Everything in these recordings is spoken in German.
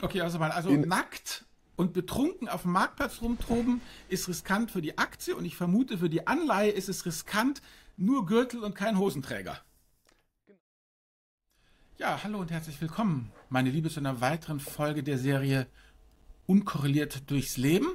Okay, also mal, also nackt und betrunken auf dem Marktplatz rumtoben ist riskant für die Aktie und ich vermute für die Anleihe ist es riskant, nur Gürtel und kein Hosenträger. Ja, hallo und herzlich willkommen, meine Liebe, zu einer weiteren Folge der Serie Unkorreliert durchs Leben.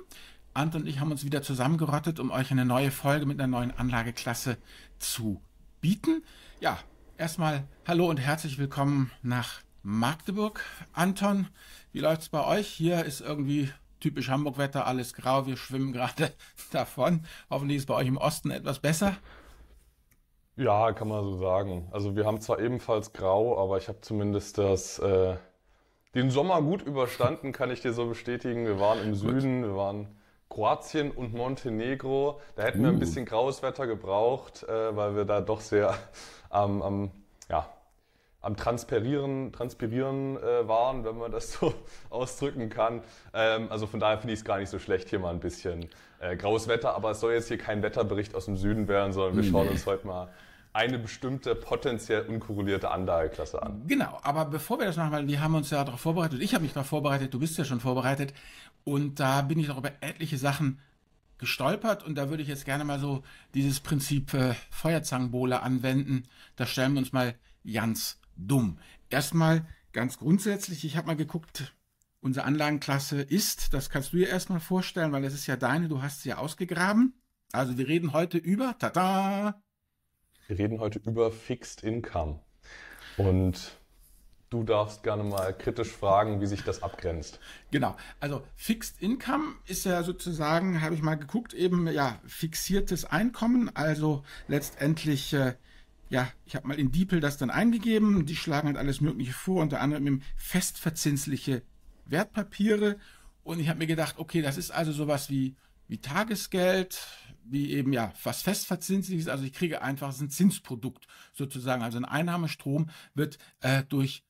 Anton und ich haben uns wieder zusammengerottet, um euch eine neue Folge mit einer neuen Anlageklasse zu bieten. Ja, erstmal hallo und herzlich willkommen nach Magdeburg. Anton, wie läuft's bei euch? Hier ist irgendwie typisch Hamburg-Wetter, alles grau, wir schwimmen gerade davon. Hoffentlich ist es bei euch im Osten etwas besser. Ja, kann man so sagen. Also wir haben zwar ebenfalls grau, aber ich habe zumindest das, äh, den Sommer gut überstanden, kann ich dir so bestätigen. Wir waren im Süden, wir waren Kroatien und Montenegro. Da hätten uh. wir ein uh. bisschen graues Wetter gebraucht, äh, weil wir da doch sehr am, am ja, am Transpirieren, Transpirieren äh, waren, wenn man das so ausdrücken kann. Ähm, also von daher finde ich es gar nicht so schlecht, hier mal ein bisschen äh, graues Wetter. Aber es soll jetzt hier kein Wetterbericht aus dem Süden werden, sondern wir schauen uns heute mal eine bestimmte potenziell unkorrelierte Anlageklasse an. Genau, aber bevor wir das machen, weil wir haben uns ja darauf vorbereitet, ich habe mich darauf vorbereitet, du bist ja schon vorbereitet und da bin ich auch über etliche Sachen gestolpert und da würde ich jetzt gerne mal so dieses Prinzip äh, Feuerzangenbowle anwenden. Da stellen wir uns mal ganz dumm. Erstmal ganz grundsätzlich, ich habe mal geguckt, unsere Anlagenklasse ist, das kannst du dir erstmal vorstellen, weil es ist ja deine, du hast sie ja ausgegraben. Also wir reden heute über, tada! Wir reden heute über Fixed Income. Und du darfst gerne mal kritisch fragen, wie sich das abgrenzt. Genau. Also Fixed Income ist ja sozusagen, habe ich mal geguckt, eben ja fixiertes Einkommen, also letztendlich äh, ja, ich habe mal in DeepL das dann eingegeben. Die schlagen halt alles Mögliche vor, unter anderem festverzinsliche Wertpapiere. Und ich habe mir gedacht, okay, das ist also sowas wie, wie Tagesgeld, wie eben ja was festverzinsliches. Also ich kriege einfach ein Zinsprodukt sozusagen. Also ein Einnahmestrom wird äh, durch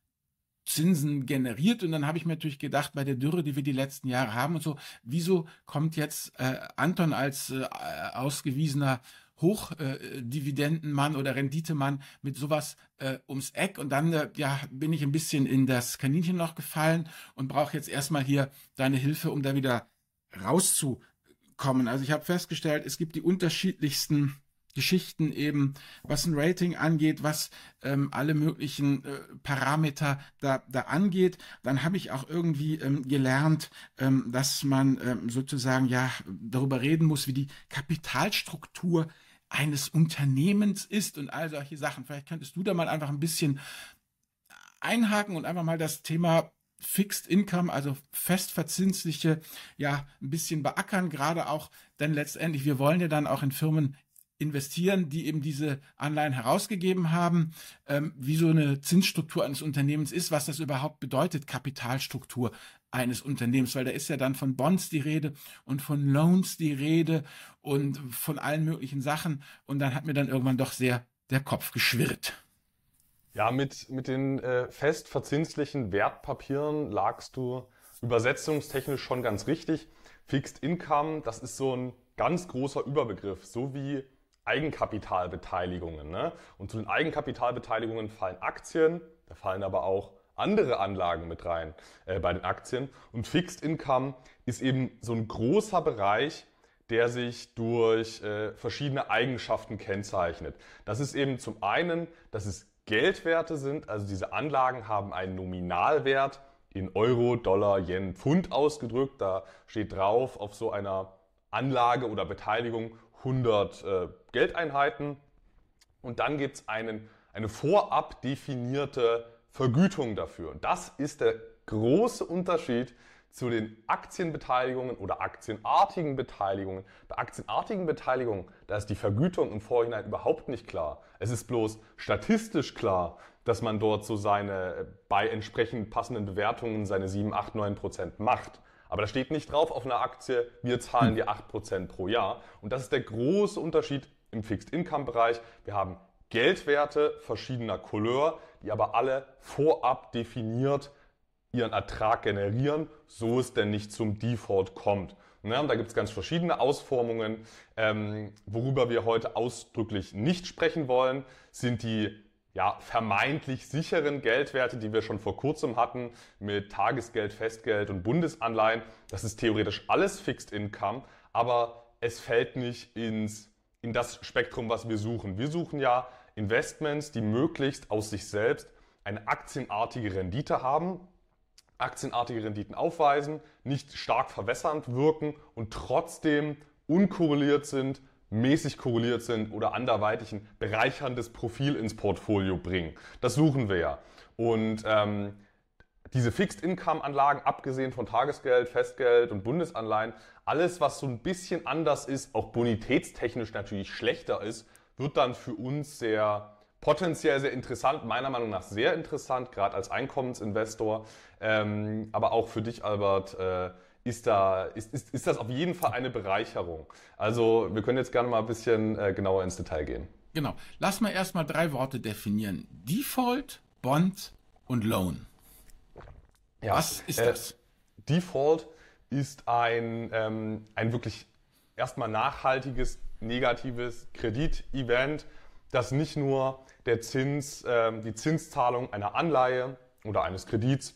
Zinsen generiert und dann habe ich mir natürlich gedacht, bei der Dürre, die wir die letzten Jahre haben und so, wieso kommt jetzt äh, Anton als äh, ausgewiesener Hochdividendenmann äh, oder Renditemann mit sowas äh, ums Eck und dann äh, ja bin ich ein bisschen in das Kaninchenloch gefallen und brauche jetzt erstmal hier deine Hilfe, um da wieder rauszukommen. Also ich habe festgestellt, es gibt die unterschiedlichsten Geschichten eben, was ein Rating angeht, was ähm, alle möglichen äh, Parameter da, da angeht. Dann habe ich auch irgendwie ähm, gelernt, ähm, dass man ähm, sozusagen ja darüber reden muss, wie die Kapitalstruktur eines Unternehmens ist und all solche Sachen. Vielleicht könntest du da mal einfach ein bisschen einhaken und einfach mal das Thema Fixed Income, also festverzinsliche, ja, ein bisschen beackern, gerade auch, denn letztendlich, wir wollen ja dann auch in Firmen investieren, die eben diese Anleihen herausgegeben haben, ähm, wie so eine Zinsstruktur eines Unternehmens ist, was das überhaupt bedeutet, Kapitalstruktur eines Unternehmens, weil da ist ja dann von Bonds die Rede und von Loans die Rede und von allen möglichen Sachen und dann hat mir dann irgendwann doch sehr der Kopf geschwirrt. Ja, mit, mit den äh, fest Wertpapieren lagst du übersetzungstechnisch schon ganz richtig. Fixed Income, das ist so ein ganz großer Überbegriff, so wie Eigenkapitalbeteiligungen. Ne? Und zu den Eigenkapitalbeteiligungen fallen Aktien, da fallen aber auch andere Anlagen mit rein äh, bei den Aktien. Und Fixed Income ist eben so ein großer Bereich, der sich durch äh, verschiedene Eigenschaften kennzeichnet. Das ist eben zum einen, dass es Geldwerte sind, also diese Anlagen haben einen Nominalwert in Euro, Dollar, Yen, Pfund ausgedrückt. Da steht drauf auf so einer Anlage oder Beteiligung 100 äh, Geldeinheiten. Und dann gibt es eine vorab definierte Vergütung dafür. Und das ist der große Unterschied zu den Aktienbeteiligungen oder aktienartigen Beteiligungen. Bei aktienartigen Beteiligungen, da ist die Vergütung im Vorhinein überhaupt nicht klar. Es ist bloß statistisch klar, dass man dort so seine, bei entsprechend passenden Bewertungen seine 7, 8, 9 Prozent macht. Aber da steht nicht drauf auf einer Aktie, wir zahlen dir 8% pro Jahr. Und das ist der große Unterschied im Fixed-Income-Bereich. Wir haben Geldwerte verschiedener Couleur, die aber alle vorab definiert ihren Ertrag generieren, so es denn nicht zum Default kommt. Ja, da gibt es ganz verschiedene Ausformungen. Ähm, worüber wir heute ausdrücklich nicht sprechen wollen, sind die ja, vermeintlich sicheren Geldwerte, die wir schon vor kurzem hatten, mit Tagesgeld, Festgeld und Bundesanleihen. Das ist theoretisch alles Fixed Income, aber es fällt nicht ins, in das Spektrum, was wir suchen. Wir suchen ja Investments, die möglichst aus sich selbst eine aktienartige Rendite haben, aktienartige Renditen aufweisen, nicht stark verwässernd wirken und trotzdem unkorreliert sind mäßig korreliert sind oder anderweitig ein bereicherndes Profil ins Portfolio bringen. Das suchen wir ja. Und ähm, diese Fixed-Income-Anlagen, abgesehen von Tagesgeld, Festgeld und Bundesanleihen, alles, was so ein bisschen anders ist, auch bonitätstechnisch natürlich schlechter ist, wird dann für uns sehr potenziell sehr interessant, meiner Meinung nach sehr interessant, gerade als Einkommensinvestor. Ähm, aber auch für dich, Albert, äh, ist, da, ist, ist, ist das auf jeden Fall eine Bereicherung. Also wir können jetzt gerne mal ein bisschen äh, genauer ins Detail gehen. Genau. Lass mal erstmal drei Worte definieren. Default, Bond und Loan. Ja, Was ist äh, das? Default ist ein, ähm, ein wirklich erstmal nachhaltiges, negatives Kreditevent, das nicht nur der Zins, äh, die Zinszahlung einer Anleihe oder eines Kredits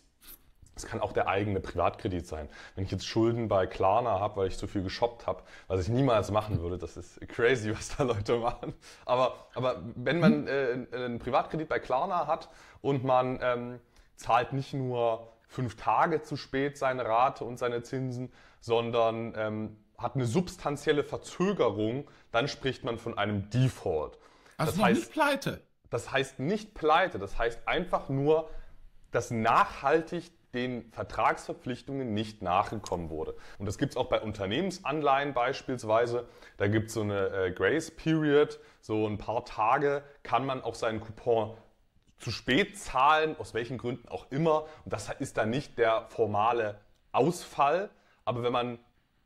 es kann auch der eigene Privatkredit sein. Wenn ich jetzt Schulden bei Klarna habe, weil ich zu viel geshoppt habe, was ich niemals machen würde, das ist crazy, was da Leute machen. Aber, aber wenn man äh, einen Privatkredit bei Klarna hat und man ähm, zahlt nicht nur fünf Tage zu spät seine Rate und seine Zinsen, sondern ähm, hat eine substanzielle Verzögerung, dann spricht man von einem Default. Also das heißt, nicht pleite. Das heißt nicht pleite, das heißt einfach nur, dass nachhaltig den Vertragsverpflichtungen nicht nachgekommen wurde. Und das gibt es auch bei Unternehmensanleihen beispielsweise. Da gibt es so eine äh, Grace Period, so ein paar Tage kann man auch seinen Coupon zu spät zahlen, aus welchen Gründen auch immer. Und das ist dann nicht der formale Ausfall. Aber wenn man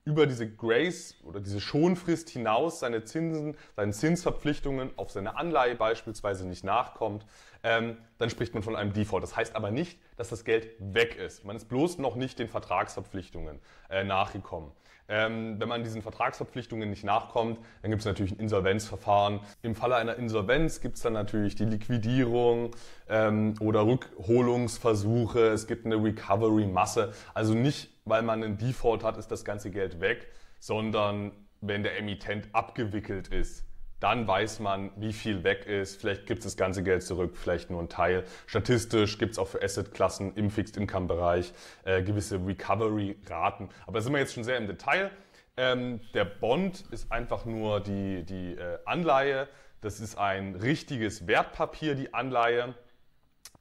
über diese Grace oder diese Schonfrist hinaus seine Zinsen, seinen Zinsverpflichtungen auf seine Anleihe beispielsweise nicht nachkommt, ähm, dann spricht man von einem Default. Das heißt aber nicht, dass das Geld weg ist. Man ist bloß noch nicht den Vertragsverpflichtungen äh, nachgekommen. Ähm, wenn man diesen Vertragsverpflichtungen nicht nachkommt, dann gibt es natürlich ein Insolvenzverfahren. Im Falle einer Insolvenz gibt es dann natürlich die Liquidierung ähm, oder Rückholungsversuche. Es gibt eine Recovery-Masse. Also nicht, weil man einen Default hat, ist das ganze Geld weg, sondern wenn der Emittent abgewickelt ist dann weiß man, wie viel weg ist. Vielleicht gibt es das ganze Geld zurück, vielleicht nur ein Teil. Statistisch gibt es auch für Assetklassen im Fixed-Income-Bereich äh, gewisse Recovery-Raten. Aber da sind wir jetzt schon sehr im Detail. Ähm, der Bond ist einfach nur die, die äh, Anleihe. Das ist ein richtiges Wertpapier, die Anleihe.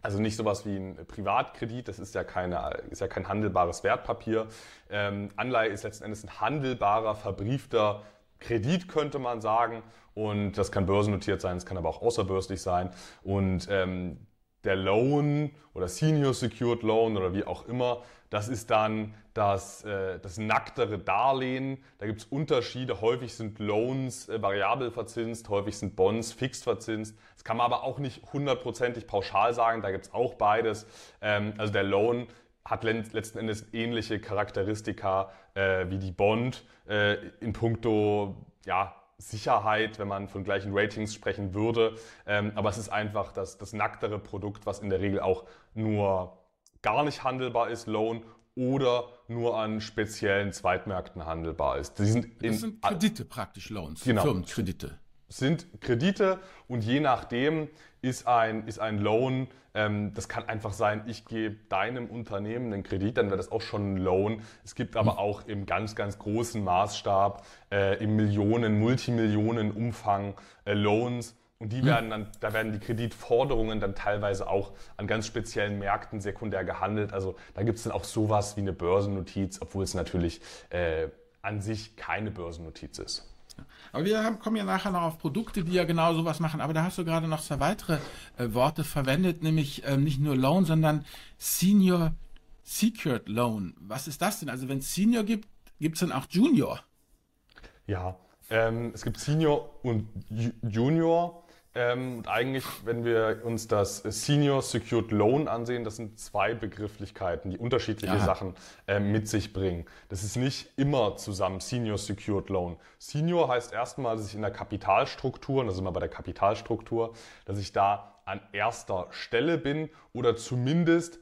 Also nicht sowas wie ein Privatkredit, das ist ja, keine, ist ja kein handelbares Wertpapier. Ähm, Anleihe ist letzten Endes ein handelbarer, verbriefter Kredit, könnte man sagen. Und das kann börsennotiert sein, es kann aber auch außerbörslich sein. Und ähm, der Loan oder Senior Secured Loan oder wie auch immer, das ist dann das, äh, das nacktere Darlehen. Da gibt es Unterschiede. Häufig sind Loans äh, variabel verzinst, häufig sind Bonds fixed verzinst. Das kann man aber auch nicht hundertprozentig pauschal sagen. Da gibt es auch beides. Ähm, also der Loan hat letzten Endes ähnliche Charakteristika äh, wie die Bond äh, in puncto ja, Sicherheit, wenn man von gleichen Ratings sprechen würde. Ähm, aber es ist einfach das, das nacktere Produkt, was in der Regel auch nur gar nicht handelbar ist, Loan, oder nur an speziellen Zweitmärkten handelbar ist. Die sind das sind Kredite praktisch, Loans, genau. Firmenkredite. Sind Kredite und je nachdem ist ein, ist ein Loan, ähm, das kann einfach sein, ich gebe deinem Unternehmen einen Kredit, dann wäre das auch schon ein Loan. Es gibt aber auch im ganz, ganz großen Maßstab, äh, im Millionen, Multimillionen Umfang äh, Loans. Und die werden dann, da werden die Kreditforderungen dann teilweise auch an ganz speziellen Märkten sekundär gehandelt. Also da gibt es dann auch sowas wie eine Börsennotiz, obwohl es natürlich äh, an sich keine Börsennotiz ist. Aber wir haben, kommen ja nachher noch auf Produkte, die ja genau sowas machen. Aber da hast du gerade noch zwei weitere äh, Worte verwendet, nämlich äh, nicht nur Loan, sondern Senior Secured Loan. Was ist das denn? Also wenn es Senior gibt, gibt es dann auch Junior? Ja, ähm, es gibt Senior und Junior. Ähm, und eigentlich, wenn wir uns das Senior Secured Loan ansehen, das sind zwei Begrifflichkeiten, die unterschiedliche Aha. Sachen äh, mit sich bringen. Das ist nicht immer zusammen Senior Secured Loan. Senior heißt erstmal, dass ich in der Kapitalstruktur, und da sind wir bei der Kapitalstruktur, dass ich da an erster Stelle bin oder zumindest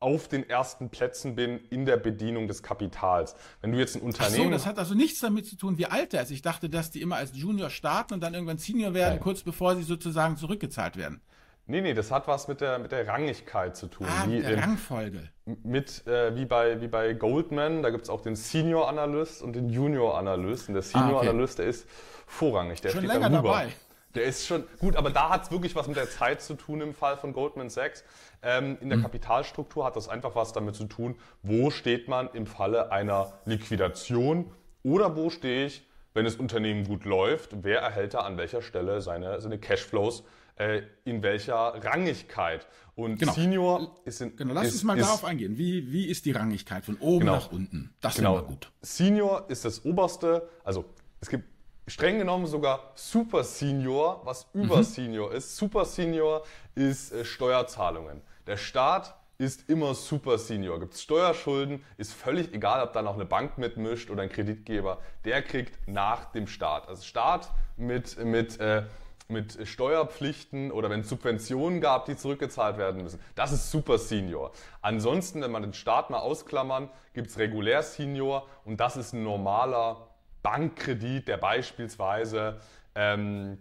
auf den ersten Plätzen bin in der Bedienung des Kapitals. Wenn du jetzt ein Unternehmen. Ach so, das hat also nichts damit zu tun, wie alt er ist. Ich dachte, dass die immer als Junior starten und dann irgendwann Senior werden, Nein. kurz bevor sie sozusagen zurückgezahlt werden. Nee, nee, das hat was mit der, mit der Rangigkeit zu tun. Ah, wie mit der in, Rangfolge. Mit, äh, wie, bei, wie bei Goldman, da gibt es auch den Senior Analyst und den Junior Analyst. Und der Senior ah, okay. Analyst, der ist vorrangig, der Schon steht länger darüber. dabei. Der ist schon gut, aber da hat es wirklich was mit der Zeit zu tun im Fall von Goldman Sachs. Ähm, in der mhm. Kapitalstruktur hat das einfach was damit zu tun, wo steht man im Falle einer Liquidation oder wo stehe ich, wenn das Unternehmen gut läuft, wer erhält da an welcher Stelle seine, seine Cashflows, äh, in welcher Rangigkeit. Und genau. Senior ist in. Genau, lass ist, uns mal ist, darauf eingehen. Wie, wie ist die Rangigkeit von oben genau. nach unten? Das genau. wäre gut. Senior ist das oberste, also es gibt streng genommen sogar Super Senior, was über mhm. Senior ist. Super Senior ist äh, Steuerzahlungen. Der Staat ist immer Super Senior. Gibt es Steuerschulden, ist völlig egal, ob da noch eine Bank mitmischt oder ein Kreditgeber. Der kriegt nach dem Staat. Also Staat mit, mit, äh, mit Steuerpflichten oder wenn es Subventionen gab, die zurückgezahlt werden müssen. Das ist Super Senior. Ansonsten, wenn man den Staat mal ausklammern, gibt es Regulär Senior und das ist ein normaler Bankkredit, der beispielsweise ähm,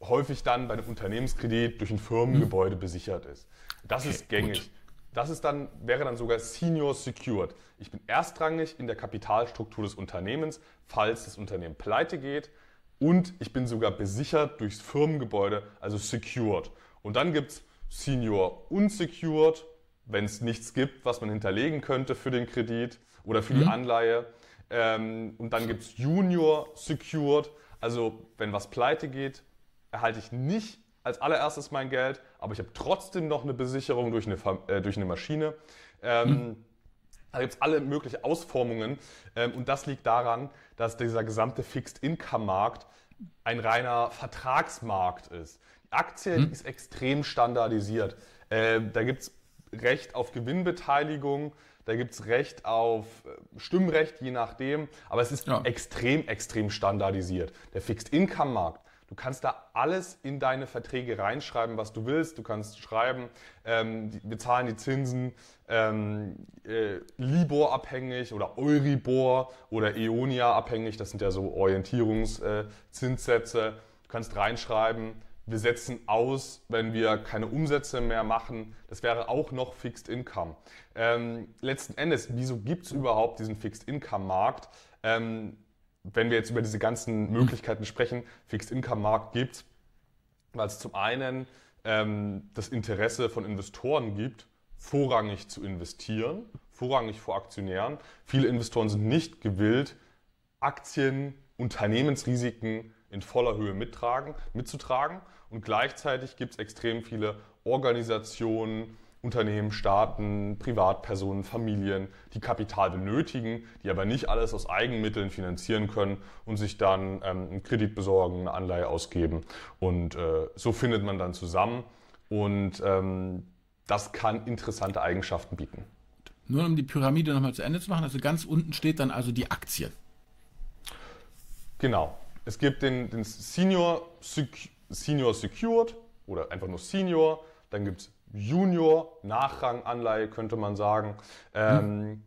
häufig dann bei einem Unternehmenskredit durch ein Firmengebäude besichert ist. Das okay, ist gängig. Gut. Das ist dann, wäre dann sogar Senior Secured. Ich bin erstrangig in der Kapitalstruktur des Unternehmens, falls das Unternehmen pleite geht. Und ich bin sogar besichert durchs Firmengebäude, also secured. Und dann gibt es Senior Unsecured, wenn es nichts gibt, was man hinterlegen könnte für den Kredit oder für mhm. die Anleihe. Ähm, und dann gibt es Junior Secured. Also wenn was pleite geht, erhalte ich nicht als allererstes mein Geld, aber ich habe trotzdem noch eine Besicherung durch eine, äh, durch eine Maschine. Ähm, hm. Da gibt es alle möglichen Ausformungen ähm, und das liegt daran, dass dieser gesamte Fixed Income Markt ein reiner Vertragsmarkt ist. Die Aktie hm. ist extrem standardisiert. Äh, da gibt es Recht auf Gewinnbeteiligung, da gibt es Recht auf äh, Stimmrecht, je nachdem, aber es ist ja. extrem, extrem standardisiert. Der Fixed Income Markt, du kannst da alles in deine Verträge reinschreiben, was du willst. Du kannst schreiben, ähm, die, wir zahlen die Zinsen ähm, äh, Libor abhängig oder Euribor oder Eonia abhängig, das sind ja so Orientierungszinssätze. Äh, du kannst reinschreiben, wir setzen aus, wenn wir keine Umsätze mehr machen. Das wäre auch noch Fixed Income. Ähm, letzten Endes, wieso gibt es überhaupt diesen Fixed Income Markt? Ähm, wenn wir jetzt über diese ganzen Möglichkeiten sprechen, Fixed Income Markt gibt, weil es zum einen ähm, das Interesse von Investoren gibt, vorrangig zu investieren, vorrangig vor Aktionären. Viele Investoren sind nicht gewillt, Aktien, Unternehmensrisiken in voller Höhe mittragen, mitzutragen. Und gleichzeitig gibt es extrem viele Organisationen, Unternehmen, Staaten, Privatpersonen, Familien, die Kapital benötigen, die aber nicht alles aus Eigenmitteln finanzieren können und sich dann ähm, einen Kredit besorgen, eine Anleihe ausgeben. Und äh, so findet man dann zusammen. Und ähm, das kann interessante Eigenschaften bieten. Nur um die Pyramide nochmal zu Ende zu machen, also ganz unten steht dann also die Aktie. Genau. Es gibt den, den Senior, Senior Secured oder einfach nur Senior. Dann gibt es Junior, Nachranganleihe könnte man sagen. Ähm, hm.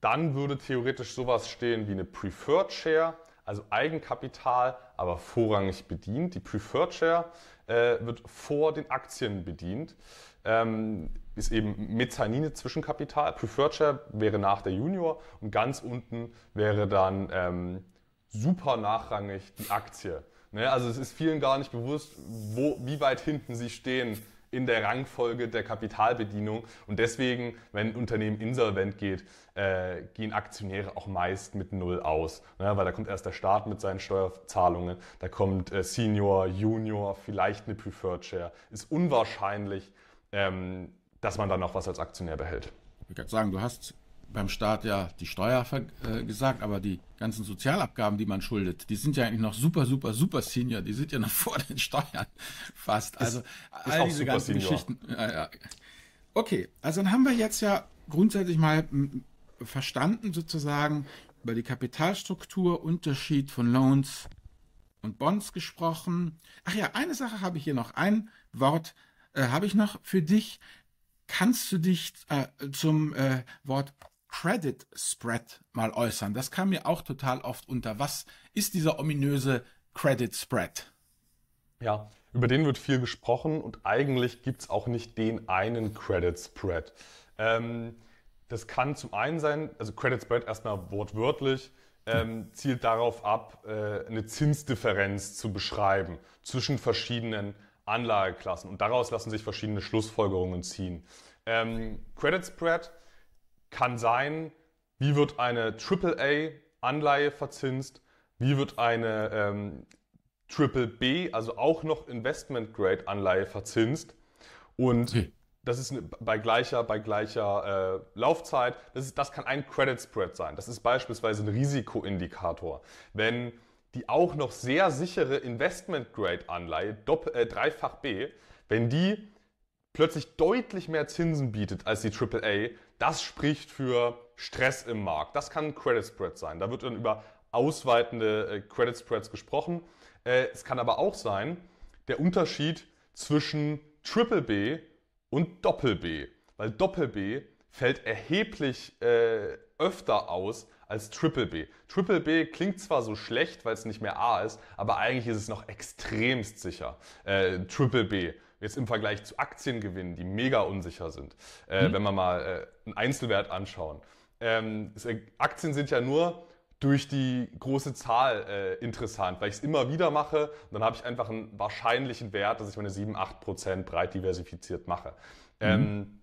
Dann würde theoretisch sowas stehen wie eine Preferred Share, also Eigenkapital, aber vorrangig bedient. Die Preferred Share äh, wird vor den Aktien bedient. Ähm, ist eben Mezzanine Zwischenkapital. Preferred Share wäre nach der Junior und ganz unten wäre dann ähm, super nachrangig die Aktie. Ne? Also es ist vielen gar nicht bewusst, wo, wie weit hinten sie stehen in der Rangfolge der Kapitalbedienung. Und deswegen, wenn ein Unternehmen insolvent geht, äh, gehen Aktionäre auch meist mit Null aus. Ne? Weil da kommt erst der Staat mit seinen Steuerzahlungen, da kommt äh, Senior, Junior, vielleicht eine Preferred Share. Ist unwahrscheinlich, ähm, dass man dann noch was als Aktionär behält. Ich kann sagen, du hast beim Staat ja die Steuer äh, gesagt, aber die ganzen Sozialabgaben, die man schuldet, die sind ja eigentlich noch super, super, super Senior. Die sind ja noch vor den Steuern fast. Also ist, all diese ganzen senior. Geschichten. Ja, ja. Okay, also dann haben wir jetzt ja grundsätzlich mal verstanden sozusagen über die Kapitalstruktur, Unterschied von Loans und Bonds gesprochen. Ach ja, eine Sache habe ich hier noch. Ein Wort äh, habe ich noch für dich. Kannst du dich äh, zum äh, Wort Credit Spread mal äußern? Das kam mir auch total oft unter. Was ist dieser ominöse Credit Spread? Ja, über den wird viel gesprochen und eigentlich gibt es auch nicht den einen Credit Spread. Ähm, das kann zum einen sein, also Credit Spread erstmal wortwörtlich, ähm, zielt darauf ab, äh, eine Zinsdifferenz zu beschreiben zwischen verschiedenen Anlageklassen. Und daraus lassen sich verschiedene Schlussfolgerungen ziehen. Ähm, Credit Spread kann sein, wie wird eine AAA-Anleihe verzinst, wie wird eine ähm, Triple B, also auch noch Investment Grade Anleihe verzinst. Und okay. das ist bei gleicher, bei gleicher äh, Laufzeit. Das, ist, das kann ein Credit Spread sein. Das ist beispielsweise ein Risikoindikator. Wenn die auch noch sehr sichere Investment Grade Anleihe, Dopp äh, dreifach B, wenn die plötzlich deutlich mehr Zinsen bietet als die AAA, das spricht für Stress im Markt. Das kann ein Credit Spread sein. Da wird dann über ausweitende äh, Credit Spreads gesprochen. Äh, es kann aber auch sein, der Unterschied zwischen Triple B und Doppel B. Weil Doppel B fällt erheblich äh, öfter aus als Triple B. Triple B klingt zwar so schlecht, weil es nicht mehr A ist, aber eigentlich ist es noch extremst sicher. Äh, Triple B. Jetzt im Vergleich zu Aktiengewinnen, die mega unsicher sind. Äh, mhm. Wenn wir mal äh, einen Einzelwert anschauen. Ähm, Aktien sind ja nur durch die große Zahl äh, interessant, weil ich es immer wieder mache und dann habe ich einfach einen wahrscheinlichen Wert, dass ich meine 7, 8 Prozent breit diversifiziert mache. Mhm. Ähm,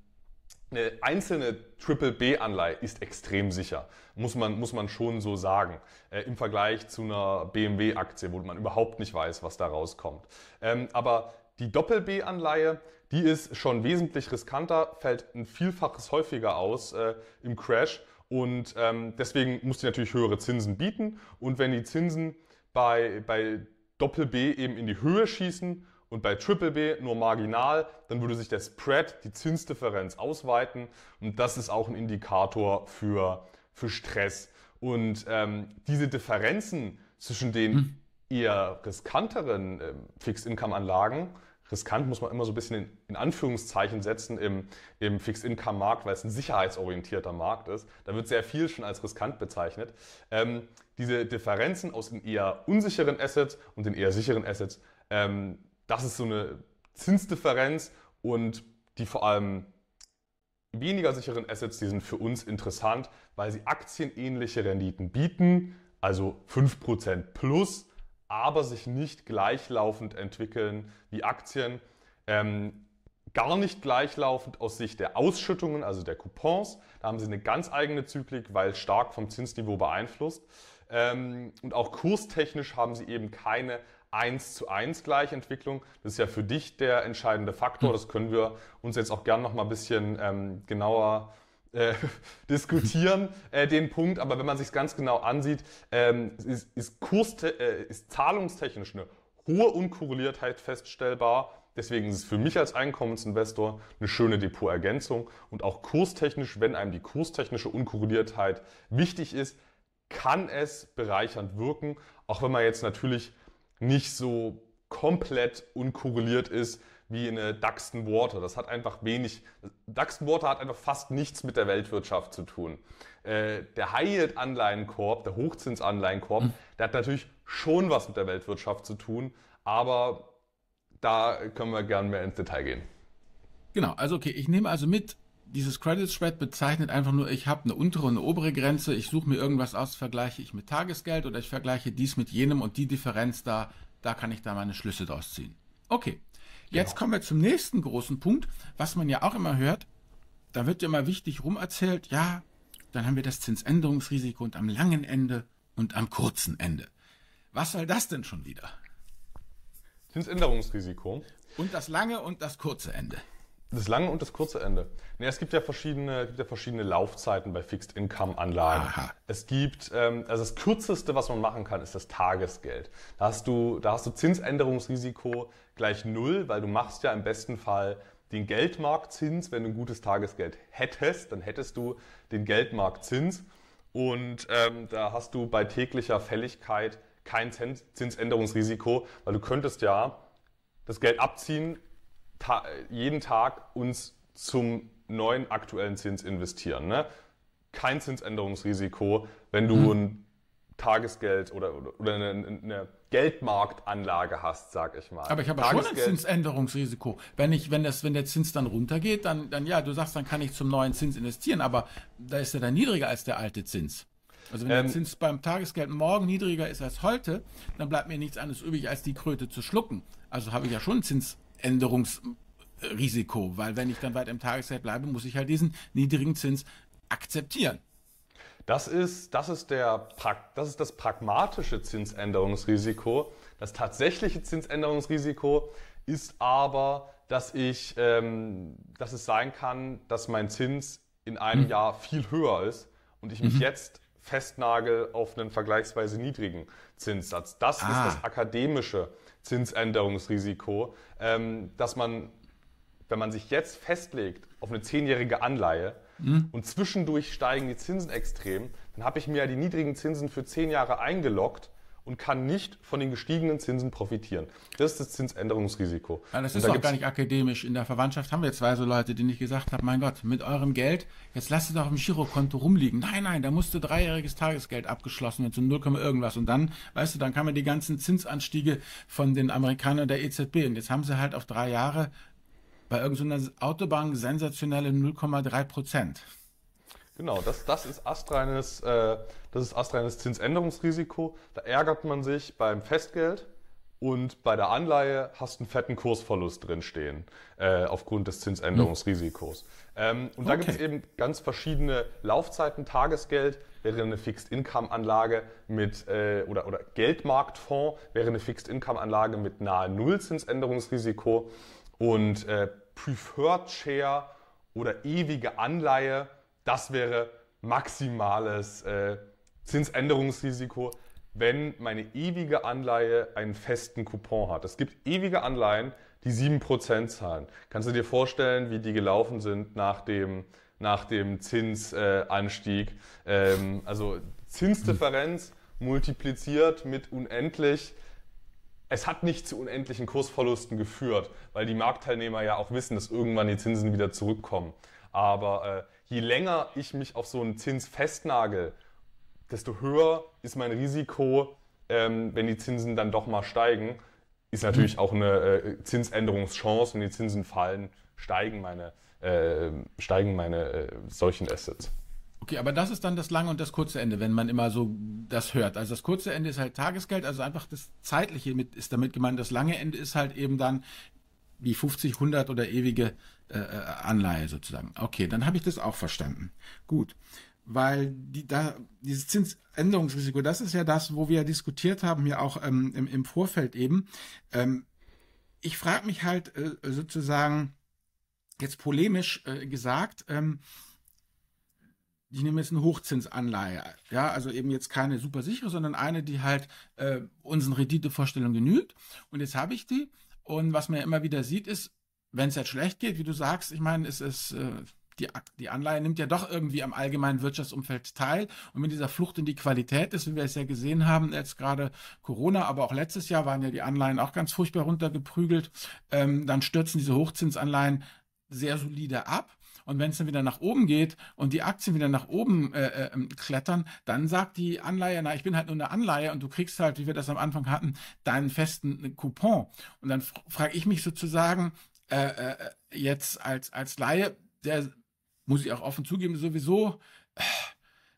eine einzelne Triple B-Anleihe ist extrem sicher, muss man, muss man schon so sagen, äh, im Vergleich zu einer BMW-Aktie, wo man überhaupt nicht weiß, was da rauskommt. Ähm, aber die Doppel-B-Anleihe, die ist schon wesentlich riskanter, fällt ein Vielfaches häufiger aus äh, im Crash und ähm, deswegen muss die natürlich höhere Zinsen bieten. Und wenn die Zinsen bei, bei Doppel B eben in die Höhe schießen und bei Triple B nur marginal, dann würde sich der Spread, die Zinsdifferenz ausweiten. Und das ist auch ein Indikator für, für Stress. Und ähm, diese Differenzen zwischen den hm. eher riskanteren äh, Fixed-Income-Anlagen riskant muss man immer so ein bisschen in, in Anführungszeichen setzen im, im Fixed-Income-Markt, weil es ein sicherheitsorientierter Markt ist. Da wird sehr viel schon als riskant bezeichnet. Ähm, diese Differenzen aus den eher unsicheren Assets und den eher sicheren Assets, ähm, das ist so eine Zinsdifferenz und die vor allem weniger sicheren Assets, die sind für uns interessant, weil sie aktienähnliche Renditen bieten, also 5% plus aber sich nicht gleichlaufend entwickeln wie Aktien. Ähm, gar nicht gleichlaufend aus Sicht der Ausschüttungen, also der Coupons. Da haben sie eine ganz eigene Zyklik, weil stark vom Zinsniveau beeinflusst. Ähm, und auch kurstechnisch haben sie eben keine 1 zu 1 Gleichentwicklung. Das ist ja für dich der entscheidende Faktor. Hm. Das können wir uns jetzt auch gern noch mal ein bisschen ähm, genauer äh, diskutieren, äh, den Punkt. Aber wenn man sich ganz genau ansieht, ähm, ist, ist, Kurs, äh, ist zahlungstechnisch eine hohe Unkorreliertheit feststellbar. Deswegen ist es für mich als Einkommensinvestor eine schöne Depotergänzung und auch kurstechnisch, wenn einem die kurstechnische Unkorreliertheit wichtig ist, kann es bereichernd wirken, auch wenn man jetzt natürlich nicht so komplett unkorreliert ist wie eine Duxton Water. Das hat einfach wenig, Duxton Water hat einfach fast nichts mit der Weltwirtschaft zu tun. Äh, der High-Yield-Anleihenkorb, der Hochzins-Anleihenkorb, mhm. der hat natürlich schon was mit der Weltwirtschaft zu tun, aber da können wir gern mehr ins Detail gehen. Genau, also okay, ich nehme also mit, dieses Credit Spread bezeichnet einfach nur, ich habe eine untere und eine obere Grenze, ich suche mir irgendwas aus, vergleiche ich mit Tagesgeld oder ich vergleiche dies mit jenem und die Differenz da, da kann ich da meine Schlüsse draus ziehen. Okay, Jetzt genau. kommen wir zum nächsten großen Punkt, was man ja auch immer hört. Da wird ja immer wichtig rumerzählt, ja, dann haben wir das Zinsänderungsrisiko und am langen Ende und am kurzen Ende. Was soll das denn schon wieder? Zinsänderungsrisiko. Und das lange und das kurze Ende. Das lange und das kurze Ende. Nee, es gibt ja verschiedene, gibt ja verschiedene Laufzeiten bei Fixed Income Anlagen. Aha. Es gibt, ähm, also das kürzeste, was man machen kann, ist das Tagesgeld. Da hast du, da hast du Zinsänderungsrisiko gleich null, weil du machst ja im besten Fall den Geldmarktzins. Wenn du ein gutes Tagesgeld hättest, dann hättest du den Geldmarktzins. Und ähm, da hast du bei täglicher Fälligkeit kein Zinsänderungsrisiko, weil du könntest ja das Geld abziehen, ta jeden Tag uns zum neuen aktuellen Zins investieren. Ne? Kein Zinsänderungsrisiko, wenn du mhm. ein Tagesgeld oder, oder eine, eine, Geldmarktanlage hast, sag ich mal. Aber ich habe schon ein Zinsänderungsrisiko. Wenn ich, wenn das, wenn der Zins dann runtergeht, dann, dann ja, du sagst, dann kann ich zum neuen Zins investieren, aber da ist er dann niedriger als der alte Zins. Also wenn ähm, der Zins beim Tagesgeld morgen niedriger ist als heute, dann bleibt mir nichts anderes übrig, als die Kröte zu schlucken. Also habe ich ja schon ein Zinsänderungsrisiko, weil wenn ich dann weiter im Tagesgeld bleibe, muss ich halt diesen niedrigen Zins akzeptieren. Das ist, das ist, der, das, ist das pragmatische Zinsänderungsrisiko. Das tatsächliche Zinsänderungsrisiko ist aber, dass, ich, ähm, dass es sein kann, dass mein Zins in einem mhm. Jahr viel höher ist und ich mich mhm. jetzt festnagel auf einen vergleichsweise niedrigen Zinssatz. Das ah. ist das akademische Zinsänderungsrisiko, ähm, dass man, wenn man sich jetzt festlegt auf eine zehnjährige Anleihe, mhm. und zwischendurch steigen die Zinsen extrem, dann habe ich mir ja die niedrigen Zinsen für zehn Jahre eingeloggt und kann nicht von den gestiegenen Zinsen profitieren. Das ist das Zinsänderungsrisiko. Ja, das ist da auch gar nicht akademisch. In der Verwandtschaft haben wir zwei so Leute, die nicht gesagt haben, mein Gott, mit eurem Geld, jetzt lasst es doch im Girokonto rumliegen. Nein, nein, da musste dreijähriges Tagesgeld abgeschlossen werden zu 0, irgendwas. Und dann, weißt du, dann kamen die ganzen Zinsanstiege von den Amerikanern der EZB. Und jetzt haben sie halt auf drei Jahre bei irgendeiner Autobank sensationelle 0,3 Prozent. Genau, das, das ist astreines, äh, das ist astreines Zinsänderungsrisiko. Da ärgert man sich beim Festgeld und bei der Anleihe hast du einen fetten Kursverlust drinstehen äh, aufgrund des Zinsänderungsrisikos. Ähm, und da okay. gibt es eben ganz verschiedene Laufzeiten. Tagesgeld wäre eine Fixed-Income-Anlage mit äh, oder, oder Geldmarktfonds wäre eine Fixed-Income-Anlage mit nahe Null Zinsänderungsrisiko und äh, Preferred Share oder ewige Anleihe, das wäre maximales äh, Zinsänderungsrisiko, wenn meine ewige Anleihe einen festen Coupon hat. Es gibt ewige Anleihen, die 7% zahlen. Kannst du dir vorstellen, wie die gelaufen sind nach dem, nach dem Zinsanstieg? Ähm, also Zinsdifferenz multipliziert mit unendlich es hat nicht zu unendlichen Kursverlusten geführt, weil die Marktteilnehmer ja auch wissen, dass irgendwann die Zinsen wieder zurückkommen. Aber äh, je länger ich mich auf so einen Zins festnagel, desto höher ist mein Risiko, ähm, wenn die Zinsen dann doch mal steigen. Ist natürlich auch eine äh, Zinsänderungschance. Wenn die Zinsen fallen, steigen meine, äh, steigen meine äh, solchen Assets. Okay, aber das ist dann das lange und das kurze Ende, wenn man immer so das hört. Also das kurze Ende ist halt Tagesgeld, also einfach das zeitliche mit, ist damit gemeint. Das lange Ende ist halt eben dann die 50, 100 oder ewige äh, äh, Anleihe sozusagen. Okay, dann habe ich das auch verstanden. Gut, weil die, da, dieses Zinsänderungsrisiko, das ist ja das, wo wir diskutiert haben, ja auch ähm, im, im Vorfeld eben. Ähm, ich frage mich halt äh, sozusagen, jetzt polemisch äh, gesagt, ähm, ich nehme jetzt eine Hochzinsanleihe, ja, also eben jetzt keine super sichere, sondern eine, die halt äh, unseren Renditevorstellungen genügt. Und jetzt habe ich die. Und was man ja immer wieder sieht, ist, wenn es jetzt schlecht geht, wie du sagst, ich meine, es ist äh, die, die Anleihe nimmt ja doch irgendwie am allgemeinen Wirtschaftsumfeld teil. Und mit dieser Flucht in die Qualität ist, wie wir es ja gesehen haben, jetzt gerade Corona, aber auch letztes Jahr waren ja die Anleihen auch ganz furchtbar runtergeprügelt, ähm, dann stürzen diese Hochzinsanleihen sehr solide ab. Und wenn es dann wieder nach oben geht und die Aktien wieder nach oben äh, äh, klettern, dann sagt die Anleihe, na, ich bin halt nur eine Anleihe und du kriegst halt, wie wir das am Anfang hatten, deinen festen Coupon. Und dann frage ich mich sozusagen äh, äh, jetzt als, als Laie, der muss ich auch offen zugeben, sowieso äh,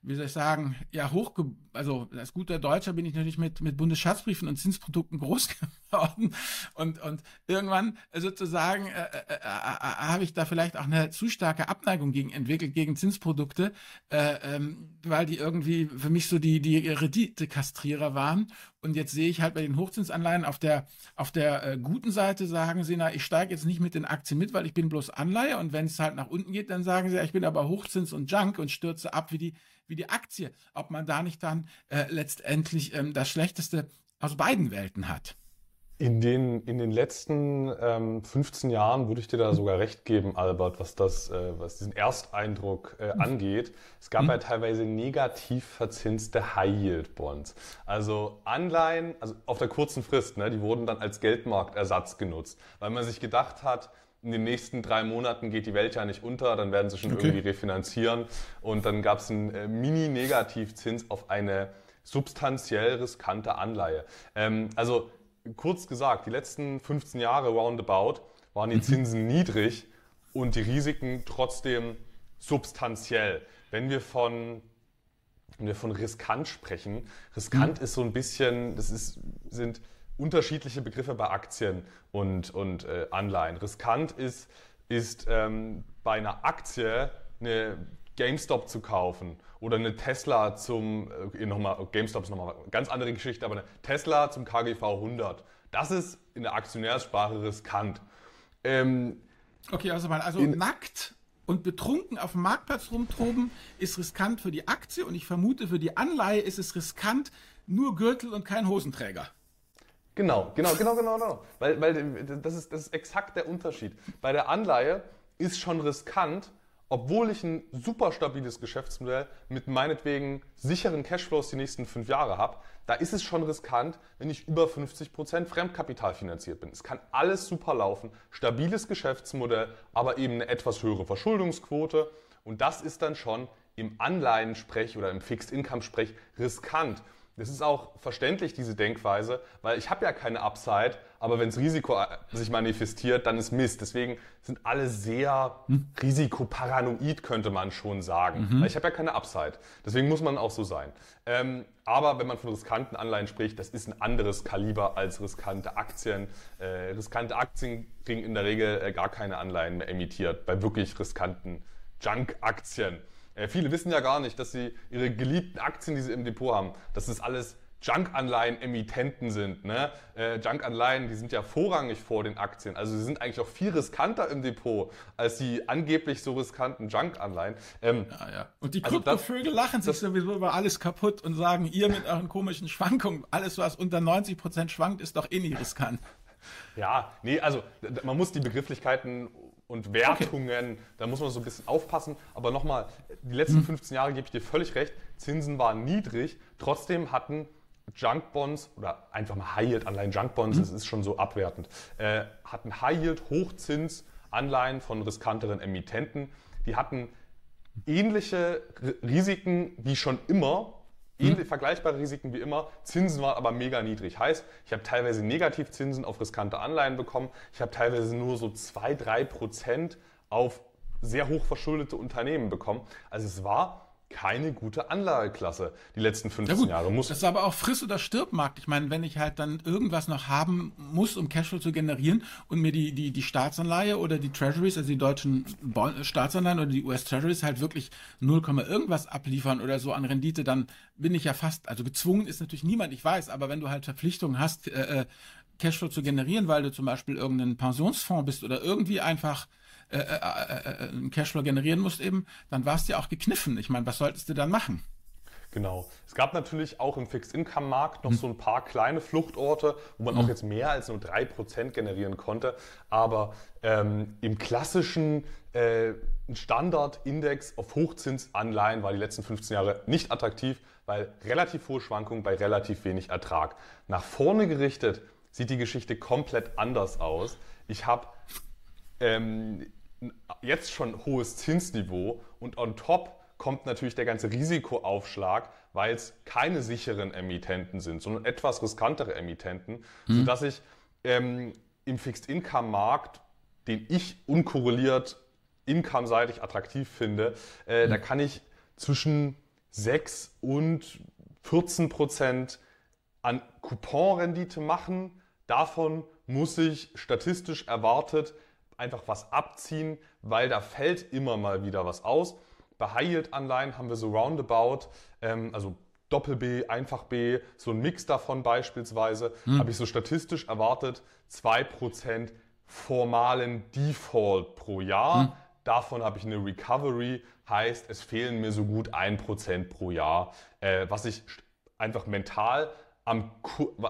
wie soll ich sagen, ja, hochge also als guter Deutscher bin ich natürlich mit, mit Bundesschatzbriefen und Zinsprodukten groß geworden. Und, und irgendwann sozusagen äh, äh, äh, äh, habe ich da vielleicht auch eine zu starke Abneigung gegen entwickelt, gegen Zinsprodukte, äh, ähm, weil die irgendwie für mich so die, die Rendite-Kastrierer waren. Und jetzt sehe ich halt bei den Hochzinsanleihen auf der, auf der äh, guten Seite sagen sie, na, ich steige jetzt nicht mit den Aktien mit, weil ich bin bloß Anleihe. Und wenn es halt nach unten geht, dann sagen sie, ich bin aber Hochzins und Junk und stürze ab wie die, wie die Aktie. Ob man da nicht dann äh, letztendlich ähm, das Schlechteste aus beiden Welten hat. In den, in den letzten ähm, 15 Jahren würde ich dir da sogar recht geben, Albert, was, das, äh, was diesen Ersteindruck äh, mhm. angeht. Es gab mhm. ja teilweise negativ verzinste High-Yield-Bonds. Also Anleihen, also auf der kurzen Frist, ne, die wurden dann als Geldmarktersatz genutzt, weil man sich gedacht hat, in den nächsten drei Monaten geht die Welt ja nicht unter, dann werden sie schon okay. irgendwie refinanzieren. Und dann gab es einen äh, Mini-Negativzins auf eine substanziell riskante Anleihe. Ähm, also kurz gesagt, die letzten 15 Jahre roundabout waren die mhm. Zinsen niedrig und die Risiken trotzdem substanziell. Wenn wir von wenn wir von riskant sprechen, riskant mhm. ist so ein bisschen, das ist, sind unterschiedliche Begriffe bei Aktien und, und äh, Anleihen. Riskant ist, ist ähm, bei einer Aktie eine GameStop zu kaufen oder eine Tesla zum, äh, nochmal, GameStop ist nochmal eine ganz andere Geschichte, aber eine Tesla zum KGV 100. Das ist in der Aktionärssprache riskant. Ähm, okay, also mal, also nackt und betrunken auf dem Marktplatz rumtoben ist riskant für die Aktie und ich vermute für die Anleihe ist es riskant, nur Gürtel und kein Hosenträger. Genau, genau, genau, genau, genau. Weil, weil das, ist, das ist exakt der Unterschied. Bei der Anleihe ist schon riskant, obwohl ich ein super stabiles Geschäftsmodell mit meinetwegen sicheren Cashflows die nächsten fünf Jahre habe, da ist es schon riskant, wenn ich über 50 Prozent Fremdkapital finanziert bin. Es kann alles super laufen, stabiles Geschäftsmodell, aber eben eine etwas höhere Verschuldungsquote und das ist dann schon im Anleihensprech oder im Fixed-Income-Sprech riskant. Das ist auch verständlich, diese Denkweise, weil ich habe ja keine Upside, aber wenn das Risiko äh, sich manifestiert, dann ist Mist. Deswegen sind alle sehr hm? risikoparanoid, könnte man schon sagen. Mhm. Weil ich habe ja keine Upside. Deswegen muss man auch so sein. Ähm, aber wenn man von riskanten Anleihen spricht, das ist ein anderes Kaliber als riskante Aktien. Äh, riskante Aktien kriegen in der Regel äh, gar keine Anleihen mehr emittiert, bei wirklich riskanten Junk-Aktien. Äh, viele wissen ja gar nicht, dass sie ihre geliebten Aktien, die sie im Depot haben, dass das alles Junk-Anleihen-Emittenten sind. Ne? Äh, Junk-Anleihen, die sind ja vorrangig vor den Aktien. Also sie sind eigentlich auch viel riskanter im Depot als die angeblich so riskanten Junk-Anleihen. Ähm, ja, ja. Und die also Kryptovögel lachen sich sowieso über alles kaputt und sagen, ihr mit euren komischen Schwankungen, alles was unter 90% schwankt, ist doch eh nie riskant. Ja, nee, also man muss die Begrifflichkeiten und Wertungen, okay. da muss man so ein bisschen aufpassen. Aber nochmal, die letzten 15 hm. Jahre gebe ich dir völlig recht, Zinsen waren niedrig, trotzdem hatten Junkbonds oder einfach mal High Yield Anleihen, Junkbonds, mhm. das ist schon so abwertend, äh, hatten High Yield Hochzins Anleihen von riskanteren Emittenten, die hatten ähnliche Risiken wie schon immer Ähnlich, mhm. vergleichbare Risiken wie immer. Zinsen waren aber mega niedrig. Heißt, ich habe teilweise Negativzinsen auf riskante Anleihen bekommen. Ich habe teilweise nur so 2, 3 Prozent auf sehr hoch verschuldete Unternehmen bekommen. Also es war keine gute Anlageklasse die letzten 15 ja gut, Jahre. Muss das ist aber auch Friss- oder Stirbmarkt. Ich meine, wenn ich halt dann irgendwas noch haben muss, um Cashflow zu generieren und mir die, die, die Staatsanleihe oder die Treasuries, also die deutschen Staatsanleihen oder die US-Treasuries halt wirklich 0, irgendwas abliefern oder so an Rendite, dann bin ich ja fast, also gezwungen ist natürlich niemand, ich weiß, aber wenn du halt Verpflichtungen hast, äh, äh Cashflow zu generieren, weil du zum Beispiel irgendein Pensionsfonds bist oder irgendwie einfach äh, äh, äh, äh, einen Cashflow generieren musst eben, dann warst du ja auch gekniffen. Ich meine, was solltest du dann machen? Genau. Es gab natürlich auch im Fixed-Income-Markt noch hm. so ein paar kleine Fluchtorte, wo man hm. auch jetzt mehr als nur 3% generieren konnte. Aber ähm, im klassischen äh, Standardindex auf Hochzinsanleihen war die letzten 15 Jahre nicht attraktiv, weil relativ hohe Schwankungen bei relativ wenig Ertrag. Nach vorne gerichtet sieht die Geschichte komplett anders aus. Ich habe ähm, jetzt schon hohes Zinsniveau und on top kommt natürlich der ganze Risikoaufschlag, weil es keine sicheren Emittenten sind, sondern etwas riskantere Emittenten, mhm. sodass ich ähm, im Fixed-Income-Markt, den ich unkorreliert income-seitig attraktiv finde, äh, mhm. da kann ich zwischen 6 und 14 Prozent an Couponrendite machen. Davon muss ich statistisch erwartet einfach was abziehen, weil da fällt immer mal wieder was aus. Bei High-Yield-Anleihen haben wir so roundabout, ähm, also Doppel-B, Einfach-B, so ein Mix davon beispielsweise, hm. habe ich so statistisch erwartet 2% formalen Default pro Jahr. Hm. Davon habe ich eine Recovery, heißt, es fehlen mir so gut 1% pro Jahr, äh, was ich einfach mental am,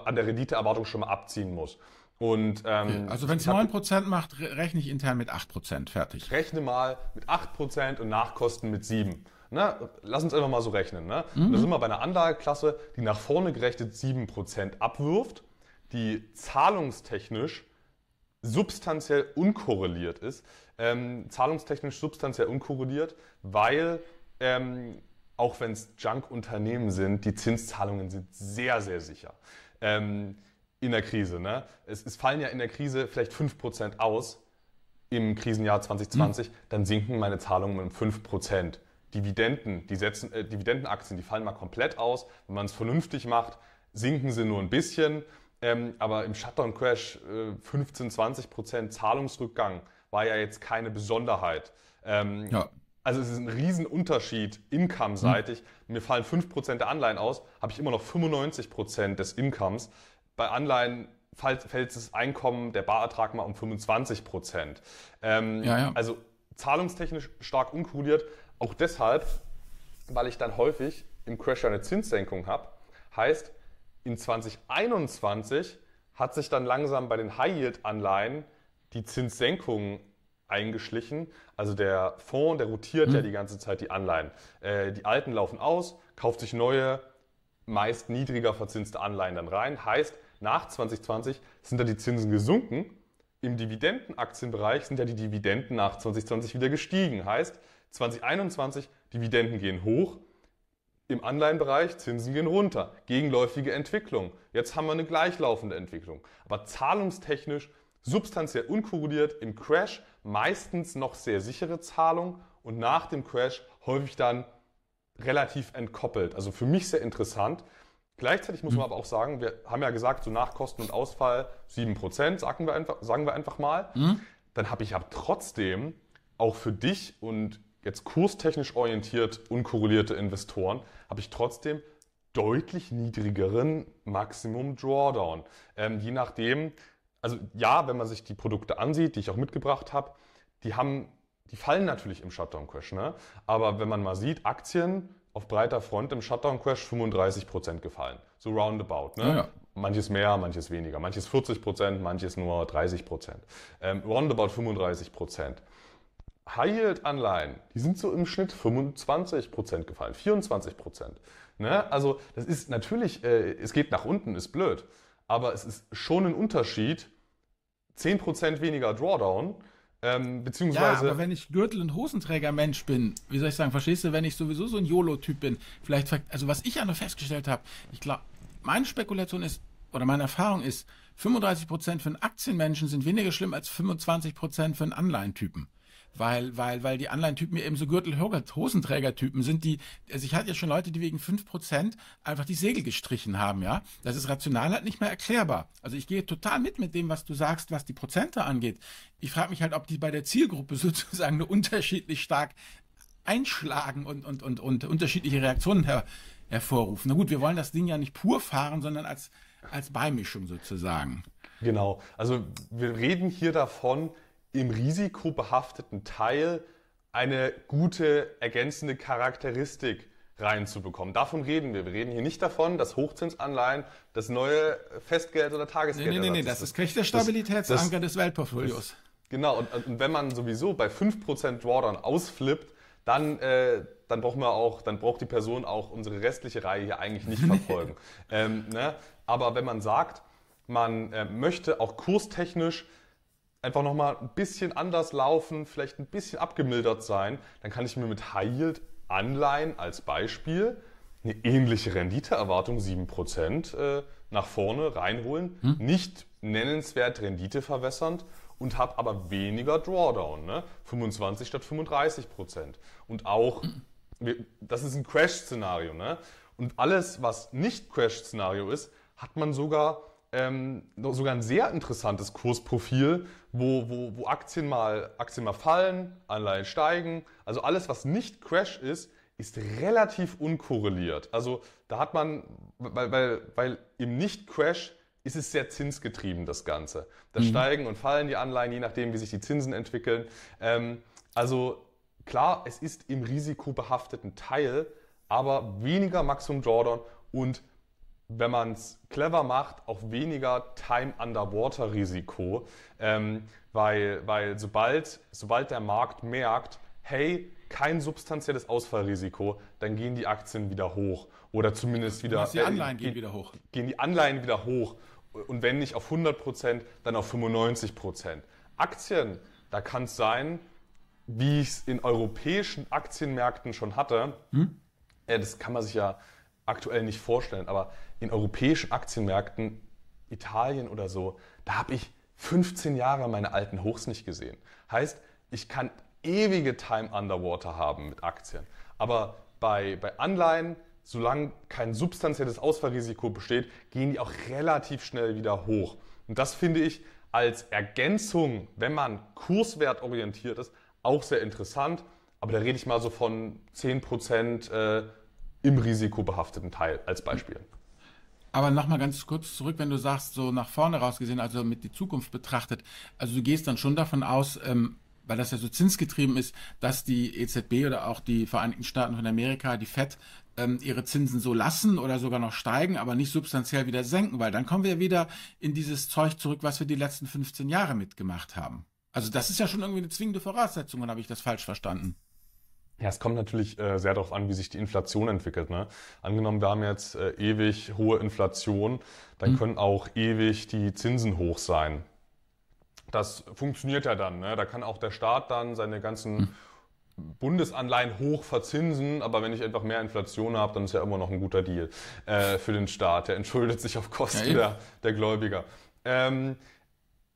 an der Renditeerwartung schon mal abziehen muss. Und, ähm, also wenn es 9% macht, rechne ich intern mit 8%, fertig. Rechne mal mit 8% und Nachkosten mit 7. Ne? Lass uns einfach mal so rechnen. Ne? Mhm. Da sind wir bei einer Anlageklasse, die nach vorne gerechnet 7% abwirft, die zahlungstechnisch substanziell unkorreliert ist, ähm, zahlungstechnisch substanziell unkorreliert, weil ähm, auch wenn es Junk-Unternehmen sind, die Zinszahlungen sind sehr, sehr sicher. Ähm, in der Krise. Ne? Es, es, fallen ja in der Krise vielleicht 5% aus im Krisenjahr 2020, mhm. dann sinken meine Zahlungen um 5%. Dividenden, die setzen, äh, Dividendenaktien, die fallen mal komplett aus. Wenn man es vernünftig macht, sinken sie nur ein bisschen. Ähm, aber im Shutdown-Crash äh, 15, 20 Prozent Zahlungsrückgang war ja jetzt keine Besonderheit. Ähm, ja. Also es ist ein Riesenunterschied income-seitig. Mhm. Mir fallen 5 Prozent der Anleihen aus, habe ich immer noch 95 Prozent des Incomes. Bei Anleihen fällt, das Einkommen, der Barertrag mal um 25 Prozent. Ähm, ja, ja. Also zahlungstechnisch stark unkorreliert. Auch deshalb, weil ich dann häufig im Crash eine Zinssenkung habe. Heißt, in 2021 hat sich dann langsam bei den High-Yield-Anleihen die Zinssenkung eingeschlichen. Also der Fonds, der rotiert mhm. ja die ganze Zeit die Anleihen. Äh, die alten laufen aus, kauft sich neue, meist niedriger verzinste Anleihen dann rein. Heißt, nach 2020 sind da die Zinsen gesunken. Im Dividendenaktienbereich sind ja die Dividenden nach 2020 wieder gestiegen. Heißt, 2021 Dividenden gehen hoch, im Anleihenbereich Zinsen gehen runter. Gegenläufige Entwicklung. Jetzt haben wir eine gleichlaufende Entwicklung. Aber zahlungstechnisch substanziell unkorreliert im Crash meistens noch sehr sichere Zahlung und nach dem Crash häufig dann relativ entkoppelt. Also für mich sehr interessant. Gleichzeitig muss man mhm. aber auch sagen, wir haben ja gesagt, so nach Kosten und Ausfall 7%, sagen wir einfach, sagen wir einfach mal. Mhm. Dann habe ich aber trotzdem auch für dich und jetzt kurstechnisch orientiert unkorrelierte Investoren, habe ich trotzdem deutlich niedrigeren Maximum Drawdown. Ähm, je nachdem, also ja, wenn man sich die Produkte ansieht, die ich auch mitgebracht habe, die haben, die fallen natürlich im Shutdown Crash, ne? Aber wenn man mal sieht, Aktien auf breiter Front im Shutdown Crash 35% gefallen, so roundabout, ne? Ja, ja. Manches mehr, manches weniger, manches 40% manches nur 30% Ähm, roundabout 35% High-Yield-Anleihen, die sind so im Schnitt 25% gefallen, 24%. Ne? Also das ist natürlich, äh, es geht nach unten, ist blöd, aber es ist schon ein Unterschied, 10% weniger Drawdown, ähm, beziehungsweise. Ja, aber wenn ich Gürtel- und Hosenträger-Mensch bin, wie soll ich sagen, verstehst du, wenn ich sowieso so ein YOLO-Typ bin, vielleicht, also was ich ja noch festgestellt habe, ich glaube, meine Spekulation ist, oder meine Erfahrung ist, 35% für einen Aktienmenschen sind weniger schlimm als 25% für einen Anleihentypen weil, weil, weil die Anleihentypen eben so Gürtel-Hosenträger-Typen sind, die, also ich hatte ja schon Leute, die wegen 5% einfach die Segel gestrichen haben, ja. Das ist rational halt nicht mehr erklärbar. Also ich gehe total mit mit dem, was du sagst, was die Prozente angeht. Ich frage mich halt, ob die bei der Zielgruppe sozusagen nur unterschiedlich stark einschlagen und, und, und, und unterschiedliche Reaktionen her, hervorrufen. Na gut, wir wollen das Ding ja nicht pur fahren, sondern als, als Beimischung sozusagen. Genau. Also wir reden hier davon, im risikobehafteten Teil eine gute ergänzende Charakteristik reinzubekommen. Davon reden wir. Wir reden hier nicht davon, dass Hochzinsanleihen das neue Festgeld oder Tagesgeld Nee, nee, nee, nee das ist nicht der Stabilitätsanker des Weltportfolios. Genau, und, und, wenn man sowieso bei 5% Drawdown ausflippt, dann, äh, dann braucht man auch, dann braucht die Person auch unsere restliche Reihe hier eigentlich nicht verfolgen. ähm, ne? Aber wenn man sagt, man äh, möchte auch kurstechnisch einfach nochmal ein bisschen anders laufen, vielleicht ein bisschen abgemildert sein, dann kann ich mir mit High Yield Anleihen als Beispiel eine ähnliche Renditeerwartung, 7%, äh, nach vorne reinholen. Hm? Nicht nennenswert renditeverwässernd und habe aber weniger Drawdown, ne? 25 statt 35% Und auch, hm. das ist ein Crash-Szenario. Ne? Und alles, was nicht Crash-Szenario ist, hat man sogar ähm, sogar ein sehr interessantes Kursprofil, wo, wo, wo Aktien, mal, Aktien mal fallen, Anleihen steigen. Also alles, was nicht Crash ist, ist relativ unkorreliert. Also da hat man, weil, weil, weil im Nicht-Crash ist es sehr zinsgetrieben, das Ganze. Da mhm. steigen und fallen die Anleihen, je nachdem, wie sich die Zinsen entwickeln. Ähm, also klar, es ist im risikobehafteten Teil, aber weniger Maximum Drawdown und wenn man es clever macht, auch weniger Time Underwater Risiko, ähm, weil, weil sobald, sobald der Markt merkt, hey, kein substanzielles Ausfallrisiko, dann gehen die Aktien wieder hoch oder zumindest wieder. Die Anleihen äh, gehen wieder hoch. Gehen die Anleihen wieder hoch Und wenn nicht auf 100 Prozent, dann auf 95 Prozent. Aktien, da kann es sein, wie ich es in europäischen Aktienmärkten schon hatte. Hm? Äh, das kann man sich ja aktuell nicht vorstellen, aber in europäischen Aktienmärkten, Italien oder so, da habe ich 15 Jahre meine alten Hochs nicht gesehen. Heißt, ich kann ewige Time Underwater haben mit Aktien. Aber bei, bei Anleihen, solange kein substanzielles Ausfallrisiko besteht, gehen die auch relativ schnell wieder hoch. Und das finde ich als Ergänzung, wenn man kurswertorientiert ist, auch sehr interessant. Aber da rede ich mal so von 10% äh, im risikobehafteten Teil als Beispiel. Aber nochmal ganz kurz zurück, wenn du sagst, so nach vorne rausgesehen, also mit die Zukunft betrachtet, also du gehst dann schon davon aus, ähm, weil das ja so zinsgetrieben ist, dass die EZB oder auch die Vereinigten Staaten von Amerika, die FED, ähm, ihre Zinsen so lassen oder sogar noch steigen, aber nicht substanziell wieder senken, weil dann kommen wir wieder in dieses Zeug zurück, was wir die letzten 15 Jahre mitgemacht haben. Also das ist ja schon irgendwie eine zwingende Voraussetzung, oder habe ich das falsch verstanden? Ja, es kommt natürlich äh, sehr darauf an, wie sich die Inflation entwickelt. Ne? Angenommen, wir haben jetzt äh, ewig hohe Inflation, dann mhm. können auch ewig die Zinsen hoch sein das funktioniert ja dann. Ne? Da kann auch der Staat dann seine ganzen hm. Bundesanleihen hoch verzinsen, aber wenn ich einfach mehr Inflation habe, dann ist ja immer noch ein guter Deal äh, für den Staat. Der entschuldet sich auf Kosten ja, der, der Gläubiger. Ähm,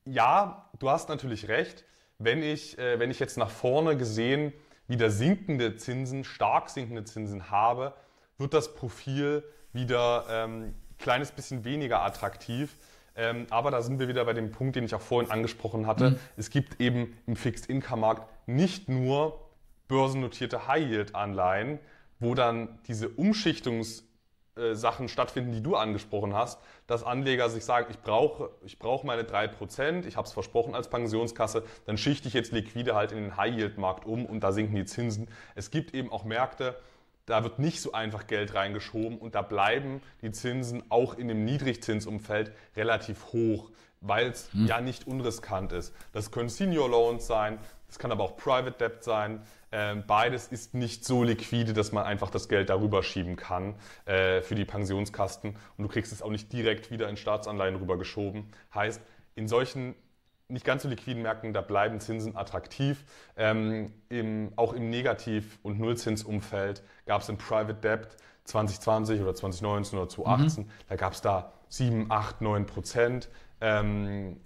ja, du hast natürlich recht. Wenn ich, äh, wenn ich jetzt nach vorne gesehen wieder sinkende Zinsen, stark sinkende Zinsen habe, wird das Profil wieder ähm, kleines bisschen weniger attraktiv. Ähm, aber da sind wir wieder bei dem Punkt, den ich auch vorhin angesprochen hatte. Mhm. Es gibt eben im Fixed-Income-Markt nicht nur börsennotierte High-Yield-Anleihen, wo dann diese Umschichtungssachen stattfinden, die du angesprochen hast, dass Anleger sich sagen, ich brauche ich brauch meine 3%, ich habe es versprochen als Pensionskasse, dann schichte ich jetzt liquide halt in den High-Yield-Markt um und da sinken die Zinsen. Es gibt eben auch Märkte, da wird nicht so einfach Geld reingeschoben und da bleiben die Zinsen auch in dem Niedrigzinsumfeld relativ hoch, weil es hm. ja nicht unriskant ist. Das können Senior Loans sein, das kann aber auch Private Debt sein. Ähm, beides ist nicht so liquide, dass man einfach das Geld darüber schieben kann äh, für die Pensionskasten und du kriegst es auch nicht direkt wieder in Staatsanleihen rübergeschoben. Heißt, in solchen nicht ganz so liquiden Märkten, da bleiben Zinsen attraktiv. Ähm, im, auch im Negativ- und Nullzinsumfeld gab es in Private Debt 2020 oder 2019 oder 2018, mhm. da gab es da 7, 8, 9 Prozent. Ähm,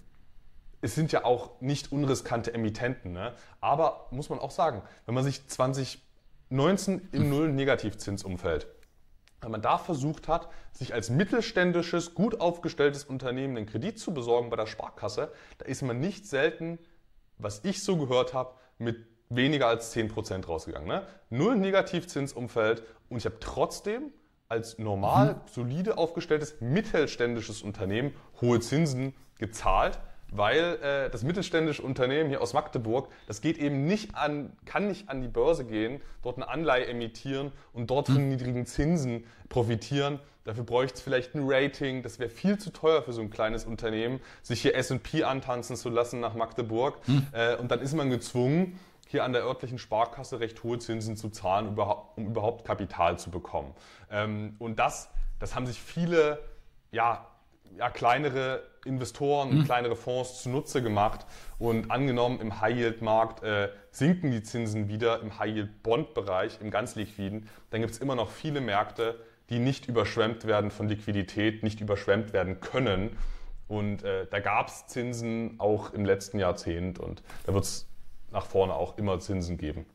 es sind ja auch nicht unriskante Emittenten. Ne? Aber muss man auch sagen, wenn man sich 2019 im Null-Negativzinsumfeld weil man da versucht hat, sich als mittelständisches, gut aufgestelltes Unternehmen einen Kredit zu besorgen bei der Sparkasse, da ist man nicht selten, was ich so gehört habe, mit weniger als 10% rausgegangen. Ne? Null Negativzinsumfeld und ich habe trotzdem als normal, mhm. solide aufgestelltes, mittelständisches Unternehmen hohe Zinsen gezahlt weil äh, das mittelständische Unternehmen hier aus Magdeburg, das geht eben nicht an, kann nicht an die Börse gehen, dort eine Anleihe emittieren und dort von hm. niedrigen Zinsen profitieren. Dafür bräuchte es vielleicht ein Rating. Das wäre viel zu teuer für so ein kleines Unternehmen, sich hier S&P antanzen zu lassen nach Magdeburg. Hm. Äh, und dann ist man gezwungen, hier an der örtlichen Sparkasse recht hohe Zinsen zu zahlen, um überhaupt Kapital zu bekommen. Ähm, und das, das haben sich viele ja, ja, kleinere Investoren, mhm. kleinere Fonds zunutze gemacht. Und angenommen, im High-Yield-Markt äh, sinken die Zinsen wieder im High-Yield-Bond-Bereich, im ganz liquiden, dann gibt es immer noch viele Märkte, die nicht überschwemmt werden von Liquidität, nicht überschwemmt werden können. Und äh, da gab es Zinsen auch im letzten Jahrzehnt und da wird es nach vorne auch immer Zinsen geben.